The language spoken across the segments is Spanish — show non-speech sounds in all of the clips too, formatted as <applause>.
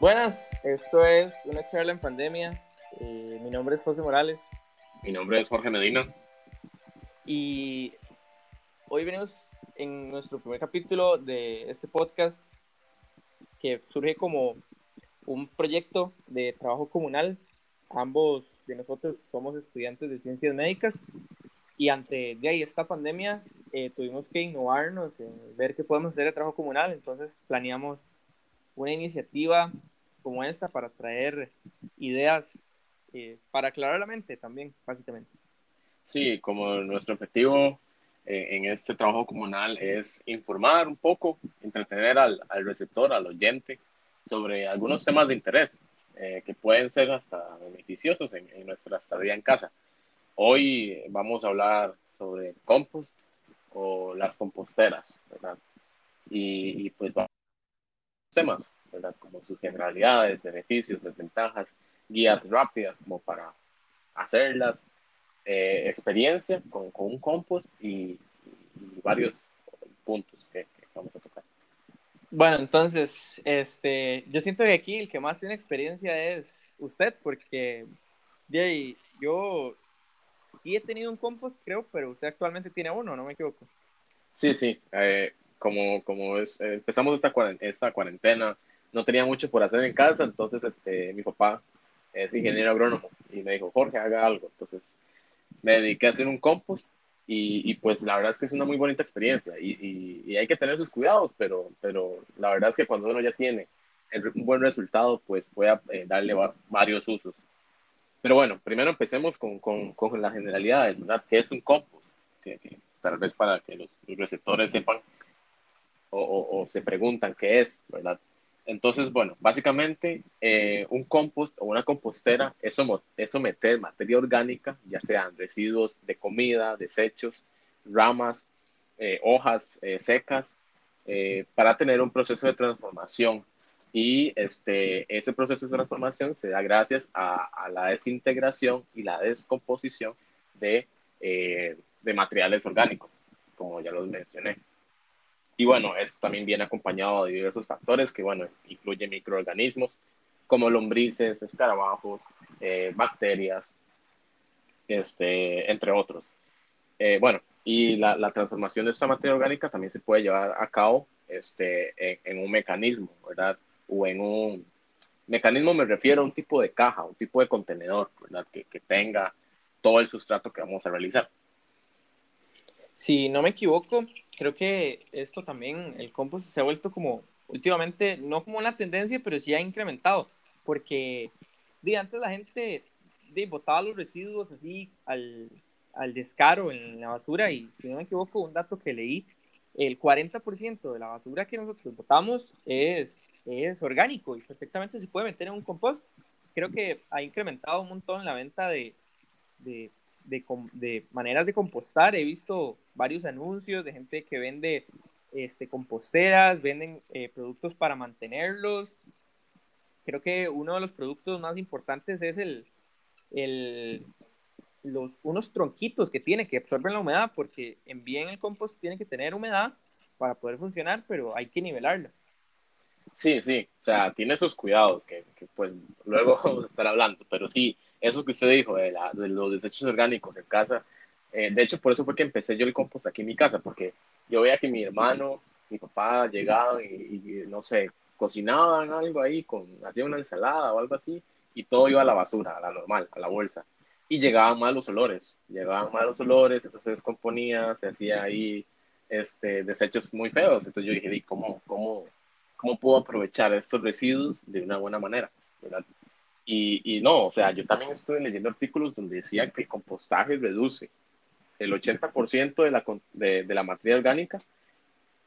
Buenas, esto es una charla en pandemia. Eh, mi nombre es José Morales. Mi nombre es Jorge Medina. Y hoy venimos en nuestro primer capítulo de este podcast que surge como un proyecto de trabajo comunal. Ambos de nosotros somos estudiantes de ciencias médicas y ante de ahí esta pandemia eh, tuvimos que innovarnos en ver qué podemos hacer de trabajo comunal. Entonces planeamos una iniciativa como esta para traer ideas eh, para aclarar la mente también, básicamente. Sí, como nuestro objetivo eh, en este trabajo comunal es informar un poco, entretener al, al receptor, al oyente, sobre algunos temas de interés eh, que pueden ser hasta beneficiosos en, en, nuestra estadía en casa. Hoy vamos a hablar sobre compost o las composteras, ¿verdad? Y, y pues vamos temas como sus generalidades, beneficios, desventajas, guías rápidas como para hacerlas, eh, experiencia con, con, un compost y, y, varios puntos que, que, vamos a tocar. Bueno, entonces, este, yo siento que aquí el que más tiene experiencia es usted, porque Jay, yo sí he tenido un compost, creo, pero usted actualmente tiene uno, ¿no me equivoco? Sí, sí. Eh, como, como es, eh, empezamos esta cuarentena, esta cuarentena no tenía mucho por hacer en casa, entonces este, mi papá es ingeniero agrónomo y me dijo, Jorge, haga algo. Entonces me dediqué a hacer un compost y, y pues la verdad es que es una muy bonita experiencia y, y, y, hay que tener sus cuidados, pero, pero la verdad es que cuando uno ya tiene un buen resultado, pues puede eh, darle va, varios usos. Pero bueno, primero empecemos con, con, con las generalidades, ¿verdad? ¿Qué es un compost? Que, que, tal vez para que los, los receptores sepan o, o, o se preguntan qué es, ¿verdad? Entonces, bueno, básicamente eh, un compost o una compostera es, es someter materia orgánica, ya sean residuos de comida, desechos, ramas, eh, hojas eh, secas, para tener un proceso de transformación. Y este, ese proceso de transformación se da gracias a, a la desintegración y la descomposición de, de materiales orgánicos, como ya los mencioné. Y bueno, esto también viene acompañado de diversos factores que, bueno, incluye microorganismos como lombrices, escarabajos, eh, bacterias, este, entre otros. Eh, bueno, y la, la, transformación de esta materia orgánica también se puede llevar a cabo este, en, en, un mecanismo, ¿verdad? O en un mecanismo me refiero a un tipo de caja, un tipo de contenedor, ¿verdad? Que, que tenga todo el sustrato que vamos a realizar. Si no me equivoco, creo que esto también, el compost se ha vuelto como últimamente, no como una tendencia, pero sí ha incrementado, porque de antes la gente de, botaba los residuos así al, al descaro en la basura y si no me equivoco, un dato que leí, el 40% de la basura que nosotros botamos es, es orgánico y perfectamente se puede meter en un compost. Creo que ha incrementado un montón la venta de, de de, de, maneras de compostar. He visto varios anuncios de gente que vende este, composteras, venden eh, productos para mantenerlos. Creo que uno de los productos más importantes es el, el, los, unos tronquitos que tiene que absorben la humedad, porque en bien el compost tiene que tener humedad para poder funcionar, pero hay que nivelarla. Sí, sí, o sea, tiene sus cuidados, que, que pues luego vamos <laughs> a estar hablando, pero sí, eso que usted dijo de, la, de los desechos orgánicos en casa, eh, de hecho por eso fue que empecé yo el compost aquí en mi casa, porque yo veía que mi hermano, mi papá llegaban y, y no sé, cocinaban algo ahí, con, hacían una ensalada o algo así, y todo iba a la basura, a la normal, a la bolsa. Y llegaban malos olores, llegaban malos olores, eso se descomponía, se hacía ahí este, desechos muy feos. Entonces yo dije, ¿cómo, cómo, cómo puedo aprovechar estos residuos de una buena manera? ¿verdad? Y, y, no, o sea, yo también estuve leyendo artículos donde decía que el compostaje reduce el 80% de la, de, de, la materia orgánica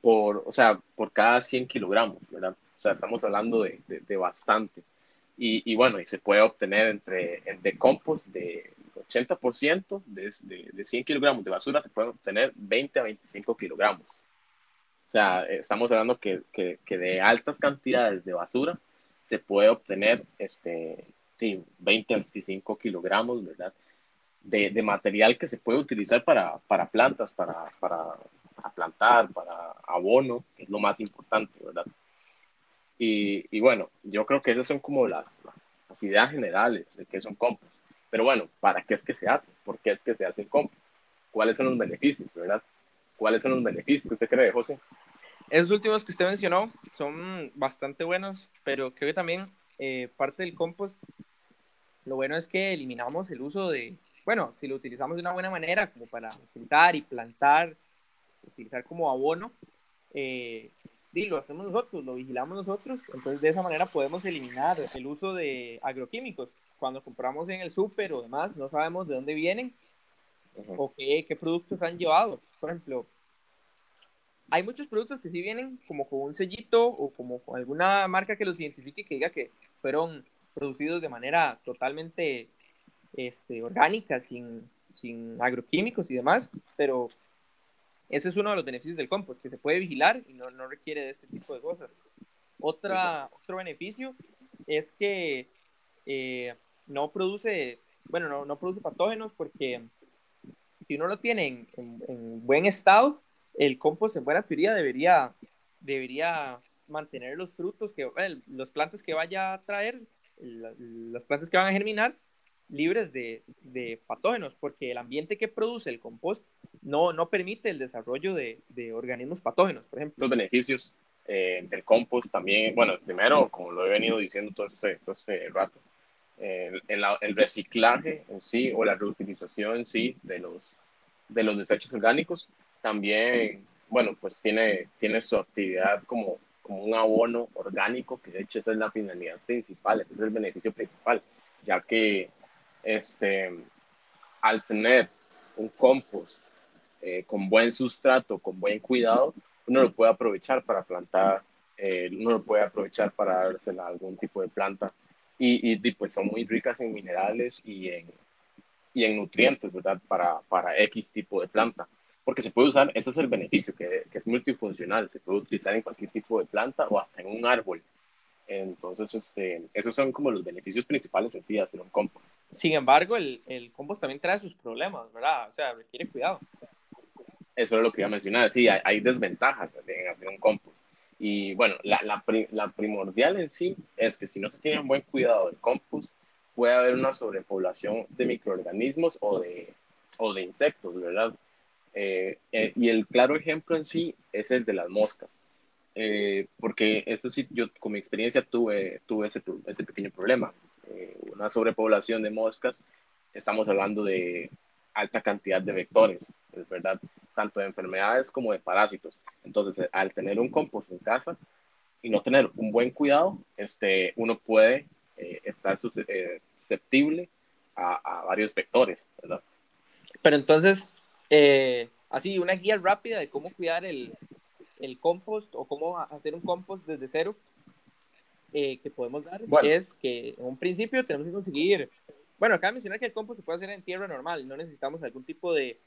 por, o sea, por cada 100 kilogramos, ¿verdad? O sea, estamos hablando de, de, de bastante. Y, y, bueno, y se puede obtener entre, de compost de 80% de, de, de 100 kilogramos de basura, se puede obtener 20 a 25 kilogramos. O sea, estamos hablando que, que, que de altas cantidades de basura se puede obtener este, sí, 20 25 kilogramos, ¿verdad? De, de, material que se puede utilizar para, para plantas, para, para, para, plantar, para abono, que es lo más importante, ¿verdad? Y, y, bueno, yo creo que esas son como las, las, ideas generales de qué es un compost. Pero bueno, ¿para qué es que se hace? ¿Por qué es que se hace el compost? ¿Cuáles son los beneficios, verdad? ¿Cuáles son los beneficios usted cree, José? Esos últimos que usted mencionó son bastante buenos, pero creo que también eh, parte del compost, lo bueno es que eliminamos el uso de, bueno, si lo utilizamos de una buena manera, como para utilizar y plantar, utilizar como abono, eh, y lo hacemos nosotros, lo vigilamos nosotros, entonces de esa manera podemos eliminar el uso de agroquímicos. Cuando compramos en el súper o demás, no sabemos de dónde vienen o qué, qué productos han llevado. Por ejemplo, hay muchos productos que sí vienen como con un sellito o como con alguna marca que los identifique que diga que fueron producidos de manera totalmente este, orgánica, sin, sin agroquímicos y demás, pero ese es uno de los beneficios del compost, que se puede vigilar y no, no requiere de este tipo de cosas. Otra, otro beneficio es que eh, no produce, bueno, no, no, produce patógenos porque si uno lo tiene en, en buen estado, el compost en buena teoría debería, debería mantener los frutos, que, los plantas que vaya a traer, las plantas que van a germinar, libres de, de, patógenos, porque el ambiente que produce el compost no, no permite el desarrollo de, de organismos patógenos, por ejemplo. Los beneficios eh, del compost también, bueno, primero, como lo he venido diciendo todo este, todo este rato, el, el, reciclaje en sí o la reutilización en sí de los, de los desechos orgánicos también, bueno, pues tiene, tiene su actividad como, como un abono orgánico, que de hecho esa es la finalidad principal, ese es el beneficio principal, ya que este, al tener un compost eh, con buen sustrato, con buen cuidado, uno lo puede aprovechar para plantar, eh, uno lo puede aprovechar para dársela a algún tipo de planta y, y, pues son muy ricas en minerales y en, y en nutrientes, ¿verdad? Para, para X tipo de planta porque se puede usar, ese es el beneficio, que, que, es multifuncional, se puede utilizar en cualquier tipo de planta o hasta en un árbol. Entonces, este, esos son como los beneficios principales en sí de hacer un compost. Sin embargo, el, el compost también trae sus problemas, ¿verdad? O sea, requiere cuidado. Eso es lo que iba a mencionar. Sí, hay, hay desventajas en hacer un compost. Y bueno, la, la, la, primordial en sí es que si no se tiene un buen cuidado del compost, puede haber una sobrepoblación de microorganismos o de, o de insectos, ¿verdad? Eh, eh, y el claro ejemplo en sí es el de las moscas. Eh, porque eso sí, yo con mi experiencia tuve, tuve ese, ese pequeño problema. una sobrepoblación de moscas, estamos hablando de alta cantidad de vectores, es verdad, tanto de enfermedades como de parásitos. Entonces, al tener un compost en casa y no tener un buen cuidado, este, uno puede estar susceptible a, a varios vectores, ¿verdad? Pero entonces, eh, así, una guía rápida de cómo cuidar el, el, compost o cómo hacer un compost desde cero eh, que podemos dar es que en un principio tenemos que conseguir, bueno, acá mencionar que el compost se puede hacer en tierra normal, no necesitamos algún tipo de,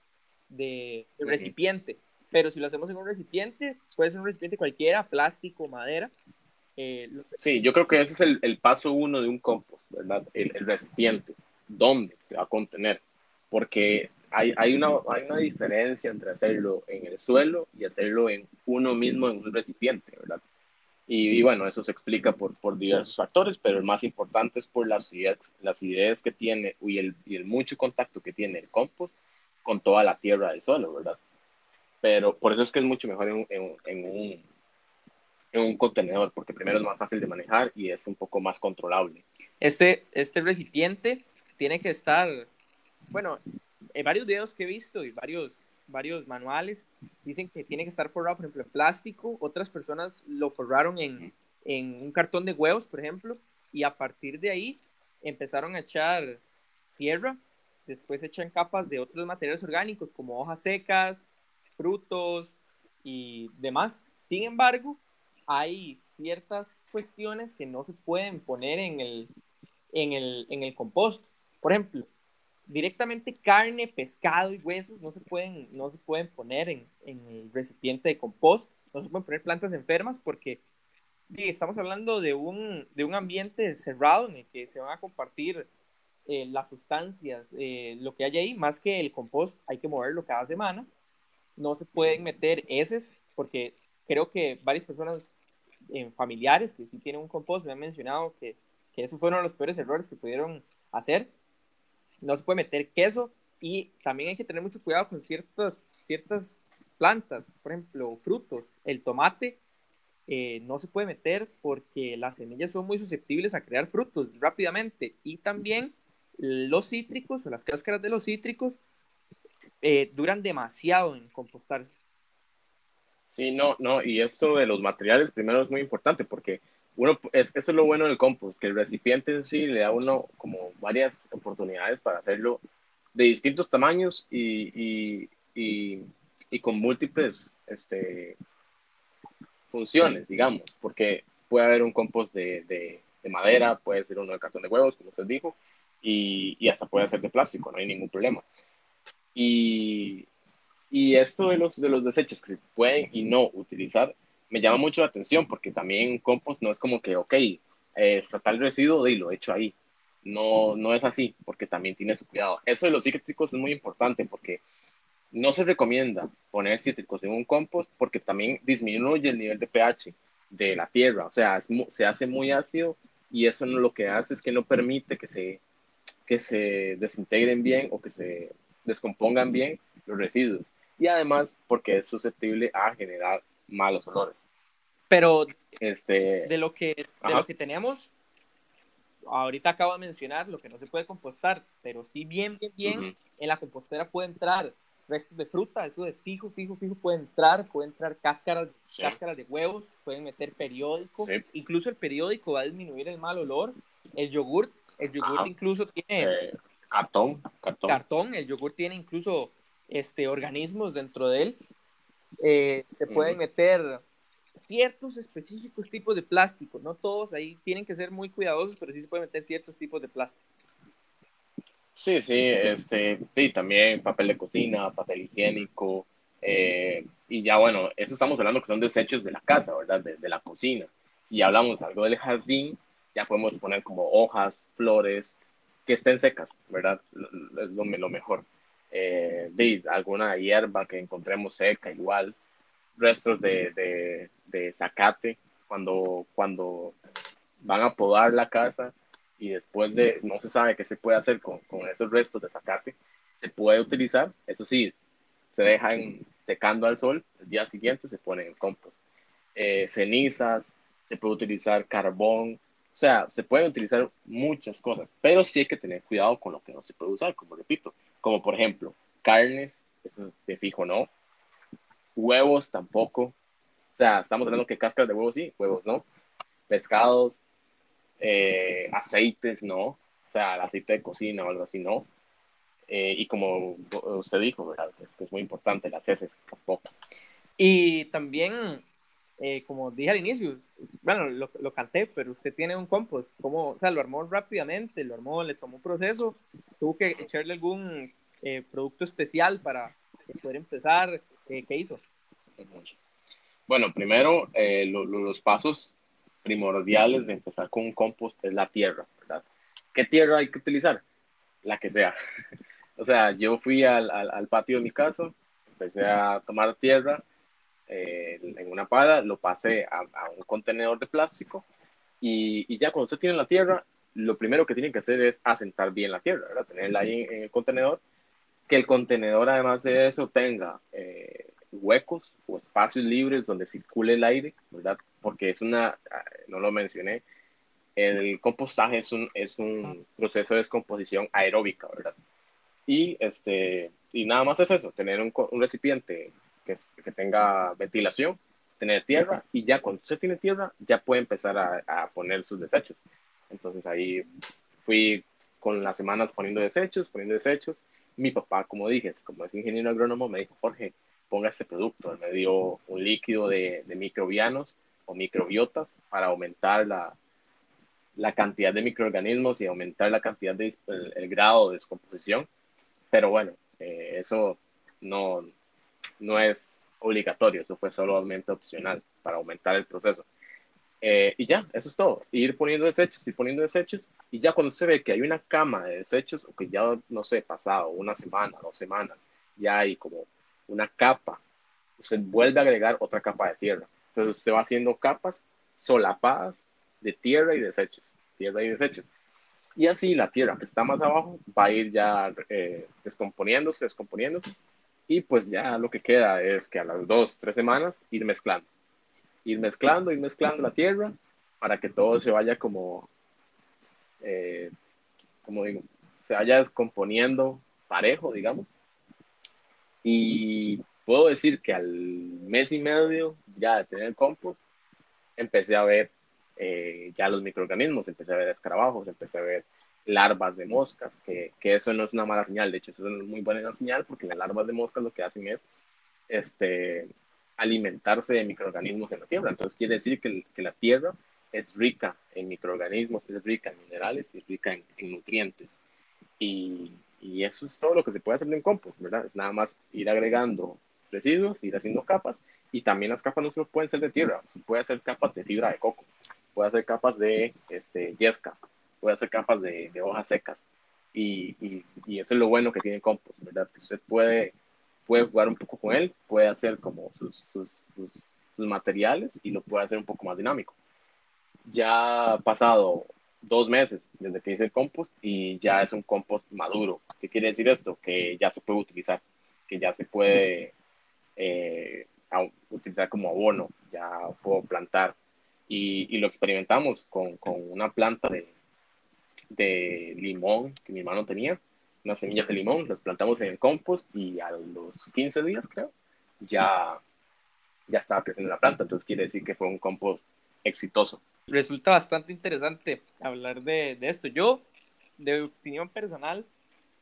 de, recipiente, pero si lo hacemos en un recipiente, puede ser un recipiente cualquiera, plástico, madera. Eh, sí, yo creo que ese es el, el, paso uno de un compost, ¿verdad? El, el recipiente, dónde se va a contener, porque hay, hay, una, hay una diferencia entre hacerlo en el suelo y hacerlo en uno mismo en un recipiente, ¿verdad? Y, bueno, eso se explica por, por, diversos factores, pero el más importante es por las ideas, las ideas que tiene y el, y el mucho contacto que tiene el compost con toda la tierra del suelo, ¿verdad? Pero por eso es que es mucho mejor en, en, en, un, en un contenedor, porque primero es más fácil de manejar y es un poco más controlable. Este, este recipiente tiene que estar, bueno, en varios videos que he visto y varios, varios manuales dicen que tiene que estar forrado, por ejemplo, en plástico. Otras personas lo forraron en, en un cartón de huevos, por ejemplo, y a partir de ahí empezaron a echar tierra. Después echan capas de otros materiales orgánicos como hojas secas, frutos y demás. Sin embargo, hay ciertas cuestiones que no se pueden poner en el, en el, en el compost. Por ejemplo, directamente carne, pescado y huesos no se pueden, no se pueden poner en, en el recipiente de compost, no se pueden poner plantas enfermas porque estamos hablando de un, de un ambiente cerrado en el que se van a compartir eh, las sustancias, eh, lo que hay ahí, más que el compost hay que moverlo cada semana, no se pueden meter heces porque creo que varias personas en familiares que sí tienen un compost, me han mencionado que, que esos fueron los peores errores que pudieron hacer. No se puede meter queso y también hay que tener mucho cuidado con ciertas, ciertas plantas, por ejemplo, frutos. El tomate eh, no se puede meter porque las semillas son muy susceptibles a crear frutos rápidamente y también los cítricos o las cáscaras de los cítricos eh, duran demasiado en compostarse. Sí, no, no, y esto de los materiales primero es muy importante porque uno, es, eso es lo bueno del compost, que el recipiente en sí le da a uno como varias oportunidades para hacerlo de distintos tamaños y, y, y, con múltiples este, funciones, digamos, porque puede haber un compost de, de, de, madera, puede ser uno de cartón de huevos, como usted dijo, y, y hasta puede ser de plástico, no hay ningún problema. Y, y esto de los, de los desechos que se pueden y no utilizar me llama mucho la atención porque también compost no es como que, ok, eh, está tal residuo y lo he hecho ahí. No, no es así porque también tiene su cuidado. Eso de los cítricos es muy importante porque no se recomienda poner cítricos en un compost porque también disminuye el nivel de pH de la tierra. O sea, se hace muy ácido y eso lo que hace es que no permite que se, que se desintegren bien o que se descompongan bien los residuos. Y además porque es susceptible a generar malos olores. Pero este, de, lo que, de lo que tenemos, ahorita acabo de mencionar lo que no se puede compostar, pero sí bien, bien, bien, en la compostera puede entrar restos de fruta, eso de fijo, fijo, fijo puede entrar, puede entrar cáscaras, cáscaras de huevos, pueden meter periódico, incluso el periódico va a disminuir el mal olor, el yogur, el yogur incluso tiene... Eh, cartón, cartón. Cartón, el yogur tiene incluso este, organismos dentro de él. Eh, se pueden meter ciertos específicos tipos de plástico, no todos, ahí tienen que ser muy cuidadosos, pero sí se pueden meter ciertos tipos de plástico. Sí, sí, este, sí, también papel de cocina, papel higiénico, eh, y ya bueno, eso estamos hablando que son desechos de la casa, ¿verdad? De, la cocina. Si hablamos algo del jardín, ya podemos poner como hojas, flores, que estén secas, ¿verdad? Lo, mejor. Eh, de alguna hierba que encontremos seca, igual, restos de, de, de zacate, cuando, cuando van a podar la casa, y después de, no se sabe qué se puede hacer con, con esos restos de zacate, se puede utilizar, eso sí, se dejan secando al sol, el día siguiente se ponen en compost. Eh, cenizas, se puede utilizar carbón, o sea, se pueden utilizar muchas cosas, pero sí hay que tener cuidado con lo que no se puede usar, como repito, como por ejemplo, carnes, eso de fijo no, huevos tampoco, o sea, estamos hablando que cáscaras de huevos sí, huevos no, pescados, eh, aceites no, o sea, el aceite de cocina o algo así no. Eh, y como usted dijo. Es que es muy importante las heces tampoco. Y también, eh, como dije al inicio, bueno, lo, canté, pero usted tiene un compost, ¿cómo? O sea, lo armó rápidamente, lo armó, le tomó un proceso, tuvo que echarle algún producto especial para poder empezar, ¿qué hizo? Bueno, primero, los pasos primordiales de empezar con un compost es la tierra, ¿verdad? ¿Qué tierra hay que utilizar? La que sea. <laughs> o sea, yo fui al, patio de mi casa, empecé a tomar tierra eh, en una pala, lo pasé a, un contenedor de plástico y, ya cuando usted tiene la tierra, lo primero que tiene que hacer es asentar bien la tierra, ¿verdad? Tenerla ahí en, el contenedor, que el contenedor además de eso tenga eh, huecos o espacios libres donde circule el aire, ¿verdad? Porque es una, ah, no lo mencioné, el compostaje es un, es un proceso de descomposición aeróbica, ¿verdad? Y, este, y nada más es eso, tener un, un recipiente que, que, tenga ventilación, tener tierra, y ya cuando usted tiene tierra, ya puede empezar a, a poner sus desechos. Entonces ahí fui con las semanas poniendo desechos, poniendo desechos. Mi papá, como dije, como es ingeniero agrónomo, me dijo, Jorge, ponga este producto. me dio un líquido de, microbianos o microbiotas para aumentar la, la cantidad de microorganismos y aumentar la cantidad de el, grado de descomposición. Pero bueno, eh, eso no, no es obligatorio, eso fue solamente opcional para aumentar el proceso. Eh, y ya, eso es todo. Ir poniendo desechos, ir poniendo desechos. Y ya cuando se ve que hay una cama de desechos, o que ya, no sé, pasado una semana, dos semanas, ya hay como una capa, usted vuelve a agregar otra capa de tierra. Entonces usted va haciendo capas solapadas de tierra y desechos, tierra y desechos. Y así la tierra que está más abajo va a ir ya eh, descomponiéndose, descomponiéndose. Y pues ya lo que queda es que a las dos, tres semanas ir mezclando. Ir mezclando, ir mezclando la tierra para que todo se vaya como, eh, como digo, se vaya descomponiendo parejo, digamos. Y puedo decir que al mes y medio ya de tener compost, empecé a ver eh, ya los microorganismos, empecé a ver escarabajos, empecé a ver larvas de moscas, que, que, eso no es una mala señal, de hecho, eso es muy buena señal porque las larvas de moscas lo que hacen es este, alimentarse de microorganismos en la tierra. Entonces quiere decir que, la tierra es rica en microorganismos, es rica en minerales, es rica en, en nutrientes. Y, y, eso es todo lo que se puede hacer en compost, ¿verdad? Es nada más ir agregando residuos, ir haciendo capas, y también las capas no solo pueden ser de tierra, puede hacer capas de fibra de coco, puede hacer capas de este, yesca, puede hacer capas de, hojas secas. Y, y, y, eso es lo bueno que tiene compost, ¿verdad? Que usted puede, puede jugar un poco con él, puede hacer como sus, sus, sus, materiales y lo puede hacer un poco más dinámico. Ya ha pasado dos meses desde que hice el compost y ya es un compost maduro. ¿Qué quiere decir esto? Que ya se puede utilizar, que ya se puede eh, utilizar como abono, ya puedo plantar. Y, y lo experimentamos con, con, una planta de, de limón que mi hermano tenía, unas semillas de limón, las plantamos en el compost y a los 15 días, creo, ya, ya estaba creciendo la planta. Entonces quiere decir que fue un compost exitoso. Resulta bastante interesante hablar de, de esto. Yo, de opinión personal,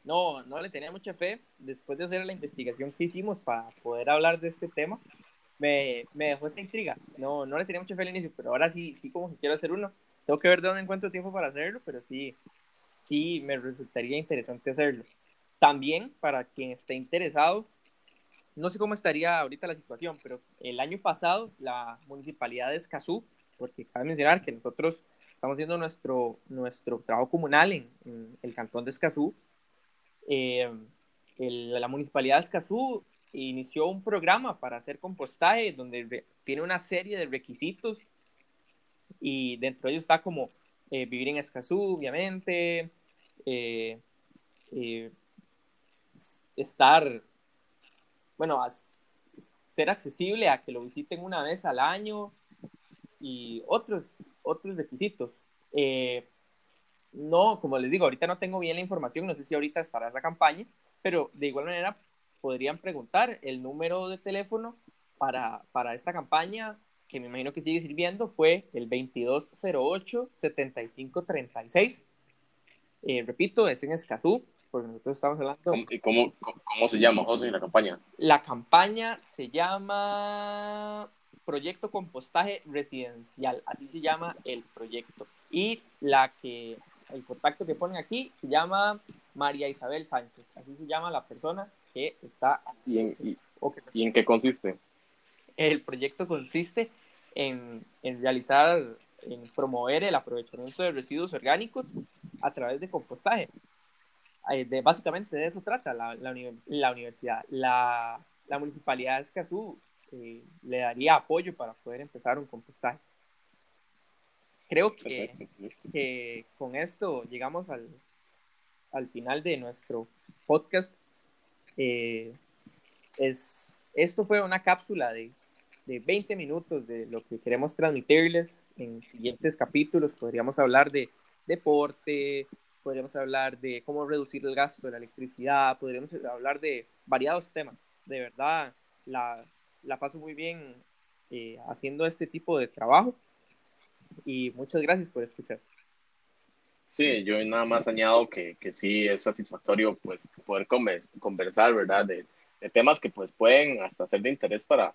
no, no le tenía mucha fe. Después de hacer la investigación que hicimos para poder hablar de este tema, me, me dejó esa intriga. No, no le tenía mucha fe al inicio, pero ahora sí, sí como que quiero hacer uno. Tengo que ver de dónde encuentro tiempo para hacerlo, pero sí, sí me resultaría interesante hacerlo. También, para quien esté interesado, no sé cómo estaría ahorita la situación, pero el año pasado la municipalidad de Escazú, porque cabe mencionar que nosotros estamos haciendo nuestro, nuestro trabajo comunal en, el cantón de Escazú, eh, la municipalidad de Escazú inició un programa para hacer compostaje donde tiene una serie de requisitos y dentro de ellos está como eh, vivir en Escazú, obviamente, eh, eh, estar, bueno, ser accesible a que lo visiten una vez al año y otros, otros requisitos. Eh, no, como les digo, ahorita no tengo bien la información, no sé si ahorita estará esa campaña, pero de igual manera podrían preguntar el número de teléfono para, para esta campaña, que me imagino que sigue sirviendo, fue el 2208-7536. Eh, repito, es en Escazú, porque nosotros estamos hablando... ¿Y cómo, cómo se llama, José, la campaña? La campaña se llama Proyecto Compostaje Residencial, así se llama el proyecto. Y la que el contacto que ponen aquí se llama María Isabel Sánchez, así se llama la persona que está ¿Y en, y, ¿y en qué consiste? El proyecto consiste en, en, realizar, en promover el aprovechamiento de residuos orgánicos a través de compostaje. Eh, de, básicamente de eso trata la, la, universidad. La, la, municipalidad de Escazú eh, le daría apoyo para poder empezar un compostaje creo que, que, con esto llegamos al, al, final de nuestro podcast. Eh, es, esto fue una cápsula de, de 20 minutos de lo que queremos transmitirles en siguientes capítulos. Podríamos hablar de deporte, podríamos hablar de cómo reducir el gasto de la electricidad, podríamos hablar de variados temas. De verdad, la, la paso muy bien eh, haciendo este tipo de trabajo y muchas gracias por escuchar. Sí, yo nada más añado que, que sí es satisfactorio pues poder conversar, ¿verdad? De, de, temas que pues pueden hasta ser de interés para,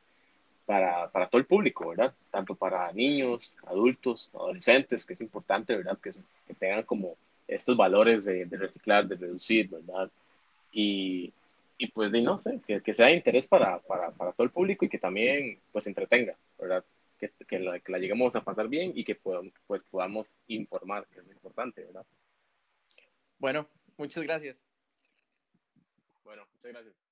para, para, todo el público, ¿verdad? Tanto para niños, adultos, adolescentes, que es importante, ¿verdad? Que, que tengan como estos valores de, de, reciclar, de reducir, ¿verdad? Y, y pues no sé, que, que sea de interés para, para, para todo el público y que también pues entretenga, ¿verdad? que, que, la, que la lleguemos a pasar bien y que podamos, pues, podamos informar, que es lo importante, ¿verdad? Bueno, muchas gracias. Bueno, muchas gracias.